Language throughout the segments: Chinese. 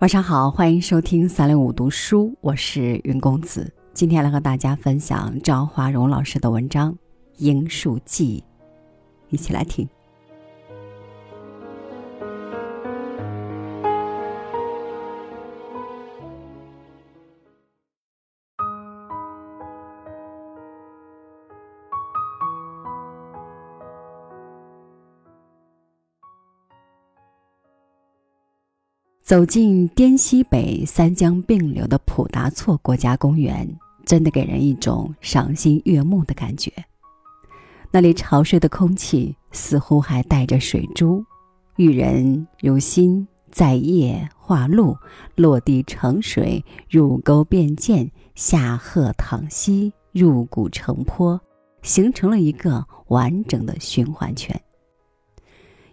晚上好，欢迎收听三六五读书，我是云公子。今天来和大家分享张华荣老师的文章《樱树记》，一起来听。走进滇西北三江并流的普达措国家公园，真的给人一种赏心悦目的感觉。那里潮湿的空气似乎还带着水珠，育人如心，在叶化露，落地成水，入沟变涧，下壑淌溪，入谷成坡，形成了一个完整的循环圈。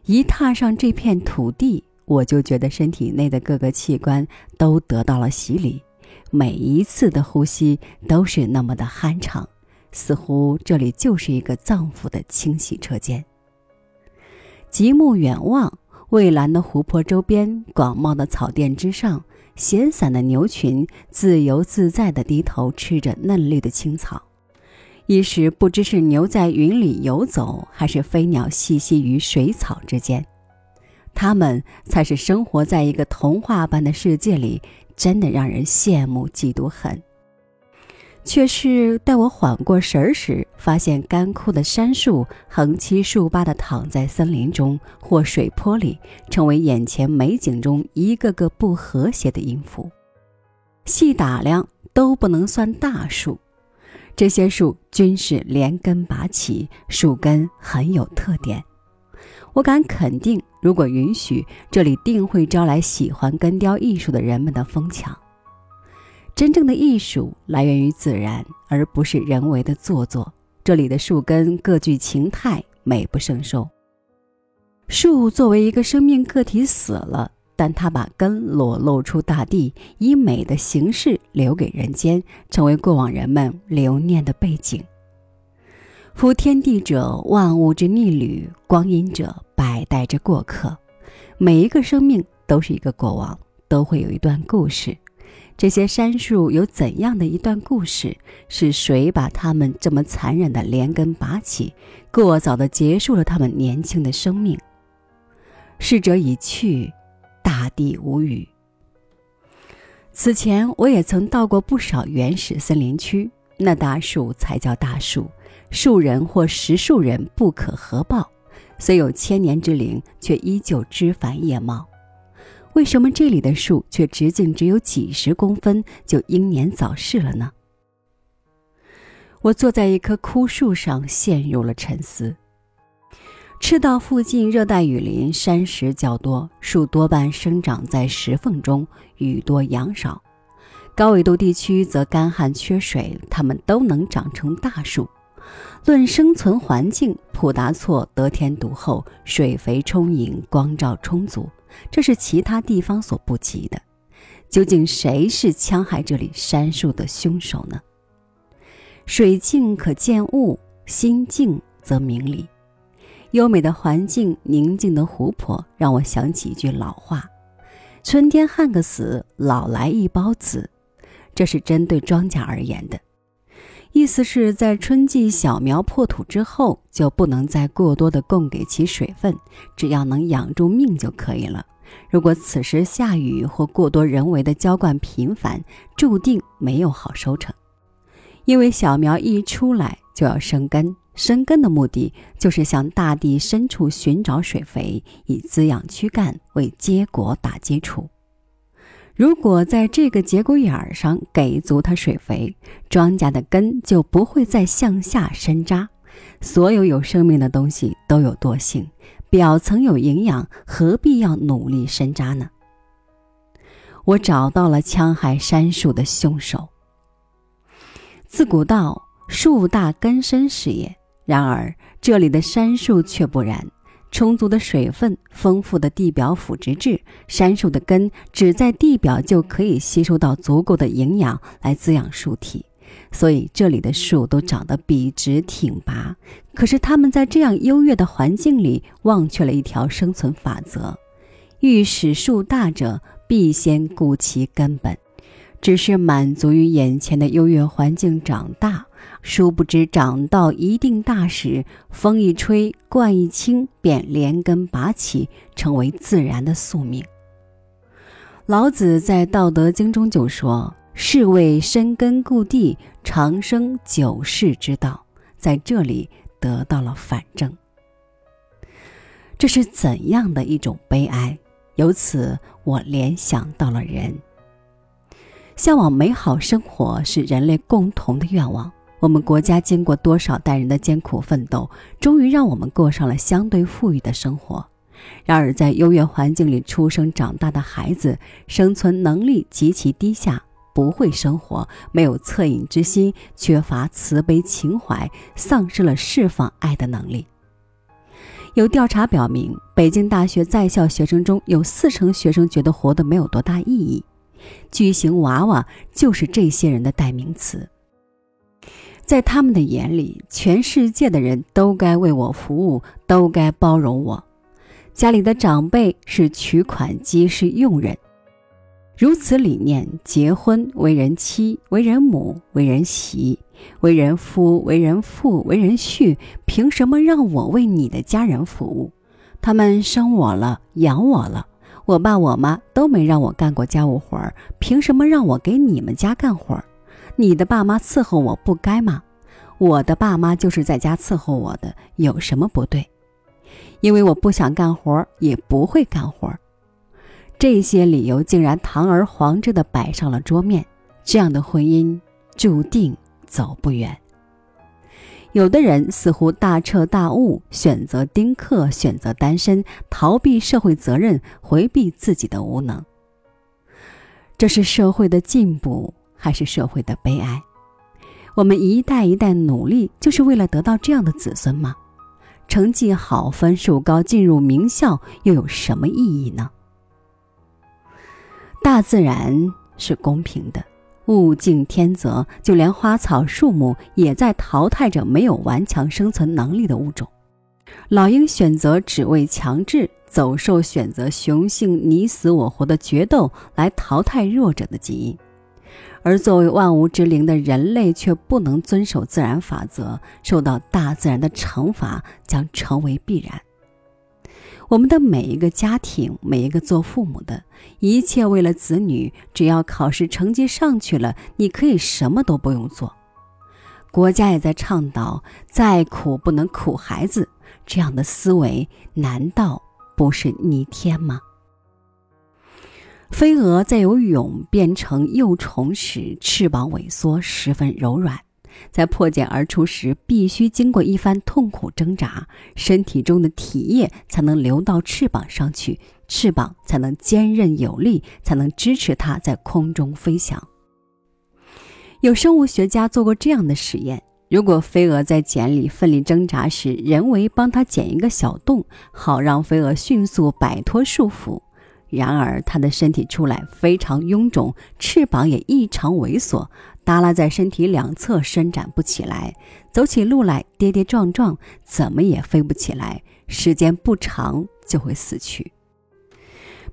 一踏上这片土地。我就觉得身体内的各个器官都得到了洗礼，每一次的呼吸都是那么的酣畅，似乎这里就是一个脏腑的清洗车间。极目远望，蔚蓝的湖泊周边，广袤的草甸之上，闲散的牛群自由自在地低头吃着嫩绿的青草，一时不知是牛在云里游走，还是飞鸟栖息于水草之间。他们才是生活在一个童话般的世界里，真的让人羡慕嫉妒恨。却是待我缓过神儿时，发现干枯的杉树横七竖八地躺在森林中或水坡里，成为眼前美景中一个个不和谐的音符。细打量都不能算大树，这些树均是连根拔起，树根很有特点。我敢肯定，如果允许，这里定会招来喜欢根雕艺术的人们的疯抢。真正的艺术来源于自然，而不是人为的做作。这里的树根各具情态，美不胜收。树作为一个生命个体死了，但它把根裸露出大地，以美的形式留给人间，成为过往人们留念的背景。夫天地者，万物之逆旅；光阴者，百代之过客。每一个生命都是一个过往，都会有一段故事。这些杉树有怎样的一段故事？是谁把它们这么残忍的连根拔起，过早的结束了它们年轻的生命？逝者已去，大地无语。此前我也曾到过不少原始森林区，那大树才叫大树。数人或十数人不可合抱，虽有千年之龄，却依旧枝繁叶茂。为什么这里的树却直径只有几十公分就英年早逝了呢？我坐在一棵枯树上，陷入了沉思。赤道附近热带雨林山石较多，树多半生长在石缝中，雨多阳少；高纬度地区则干旱缺水，它们都能长成大树。论生存环境，普达措得天独厚，水肥充盈，光照充足，这是其他地方所不及的。究竟谁是戕害这里杉树的凶手呢？水静可见物，心静则明理。优美的环境，宁静的湖泊，让我想起一句老话：“春天旱个死，老来一包子。”这是针对庄稼而言的。意思是在春季小苗破土之后，就不能再过多的供给其水分，只要能养住命就可以了。如果此时下雨或过多人为的浇灌频繁，注定没有好收成。因为小苗一出来就要生根，生根的目的就是向大地深处寻找水肥，以滋养躯干，为结果打基础。如果在这个节骨眼儿上给足它水肥，庄稼的根就不会再向下深扎。所有有生命的东西都有惰性，表层有营养，何必要努力深扎呢？我找到了戕害杉树的凶手。自古道，树大根深是也。然而这里的杉树却不然。充足的水分，丰富的地表腐殖质，杉树的根只在地表就可以吸收到足够的营养来滋养树体，所以这里的树都长得笔直挺拔。可是它们在这样优越的环境里，忘却了一条生存法则：欲使树大者，必先顾其根本。只是满足于眼前的优越环境长大，殊不知长到一定大时，风一吹，冠一清，便连根拔起，成为自然的宿命。老子在《道德经》中就说：“是谓深根固地，长生久世之道。”在这里得到了反证。这是怎样的一种悲哀？由此，我联想到了人。向往美好生活是人类共同的愿望。我们国家经过多少代人的艰苦奋斗，终于让我们过上了相对富裕的生活。然而，在优越环境里出生长大的孩子，生存能力极其低下，不会生活，没有恻隐之心，缺乏慈悲情怀，丧失了释放爱的能力。有调查表明，北京大学在校学生中有四成学生觉得活得没有多大意义。巨型娃娃就是这些人的代名词。在他们的眼里，全世界的人都该为我服务，都该包容我。家里的长辈是取款机，是佣人。如此理念，结婚、为人妻、为人母、为人媳、为人夫、为人父、为人婿，凭什么让我为你的家人服务？他们生我了，养我了。我爸我妈都没让我干过家务活儿，凭什么让我给你们家干活儿？你的爸妈伺候我不该吗？我的爸妈就是在家伺候我的，有什么不对？因为我不想干活，也不会干活。这些理由竟然堂而皇之的摆上了桌面，这样的婚姻注定走不远。有的人似乎大彻大悟，选择丁克，选择单身，逃避社会责任，回避自己的无能。这是社会的进步，还是社会的悲哀？我们一代一代努力，就是为了得到这样的子孙吗？成绩好，分数高，进入名校，又有什么意义呢？大自然是公平的。物竞天择，就连花草树木也在淘汰着没有顽强生存能力的物种。老鹰选择只为强制，走兽选择雄性你死我活的决斗来淘汰弱者的基因，而作为万物之灵的人类却不能遵守自然法则，受到大自然的惩罚将成为必然。我们的每一个家庭，每一个做父母的，一切为了子女，只要考试成绩上去了，你可以什么都不用做。国家也在倡导，再苦不能苦孩子，这样的思维难道不是逆天吗？飞蛾在由蛹变成幼虫时，翅膀萎缩，十分柔软。在破茧而出时，必须经过一番痛苦挣扎，身体中的体液才能流到翅膀上去，翅膀才能坚韧有力，才能支持它在空中飞翔。有生物学家做过这样的实验：如果飞蛾在茧里奋力挣扎时，人为帮它剪一个小洞，好让飞蛾迅速摆脱束缚。然而，它的身体出来非常臃肿，翅膀也异常猥琐，耷拉在身体两侧，伸展不起来，走起路来跌跌撞撞，怎么也飞不起来。时间不长就会死去。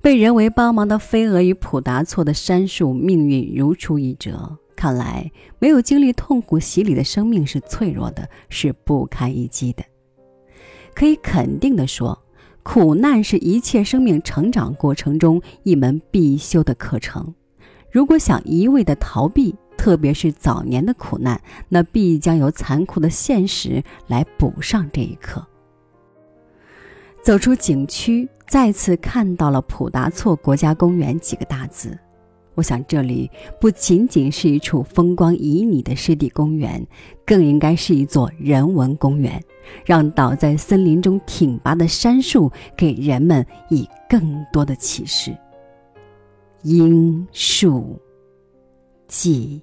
被人为帮忙的飞蛾与普达措的杉树命运如出一辙。看来，没有经历痛苦洗礼的生命是脆弱的，是不堪一击的。可以肯定地说。苦难是一切生命成长过程中一门必修的课程。如果想一味的逃避，特别是早年的苦难，那必将由残酷的现实来补上这一课。走出景区，再次看到了普达措国家公园几个大字。我想，这里不仅仅是一处风光旖旎的湿地公园，更应该是一座人文公园，让倒在森林中挺拔的杉树给人们以更多的启示。樱树记。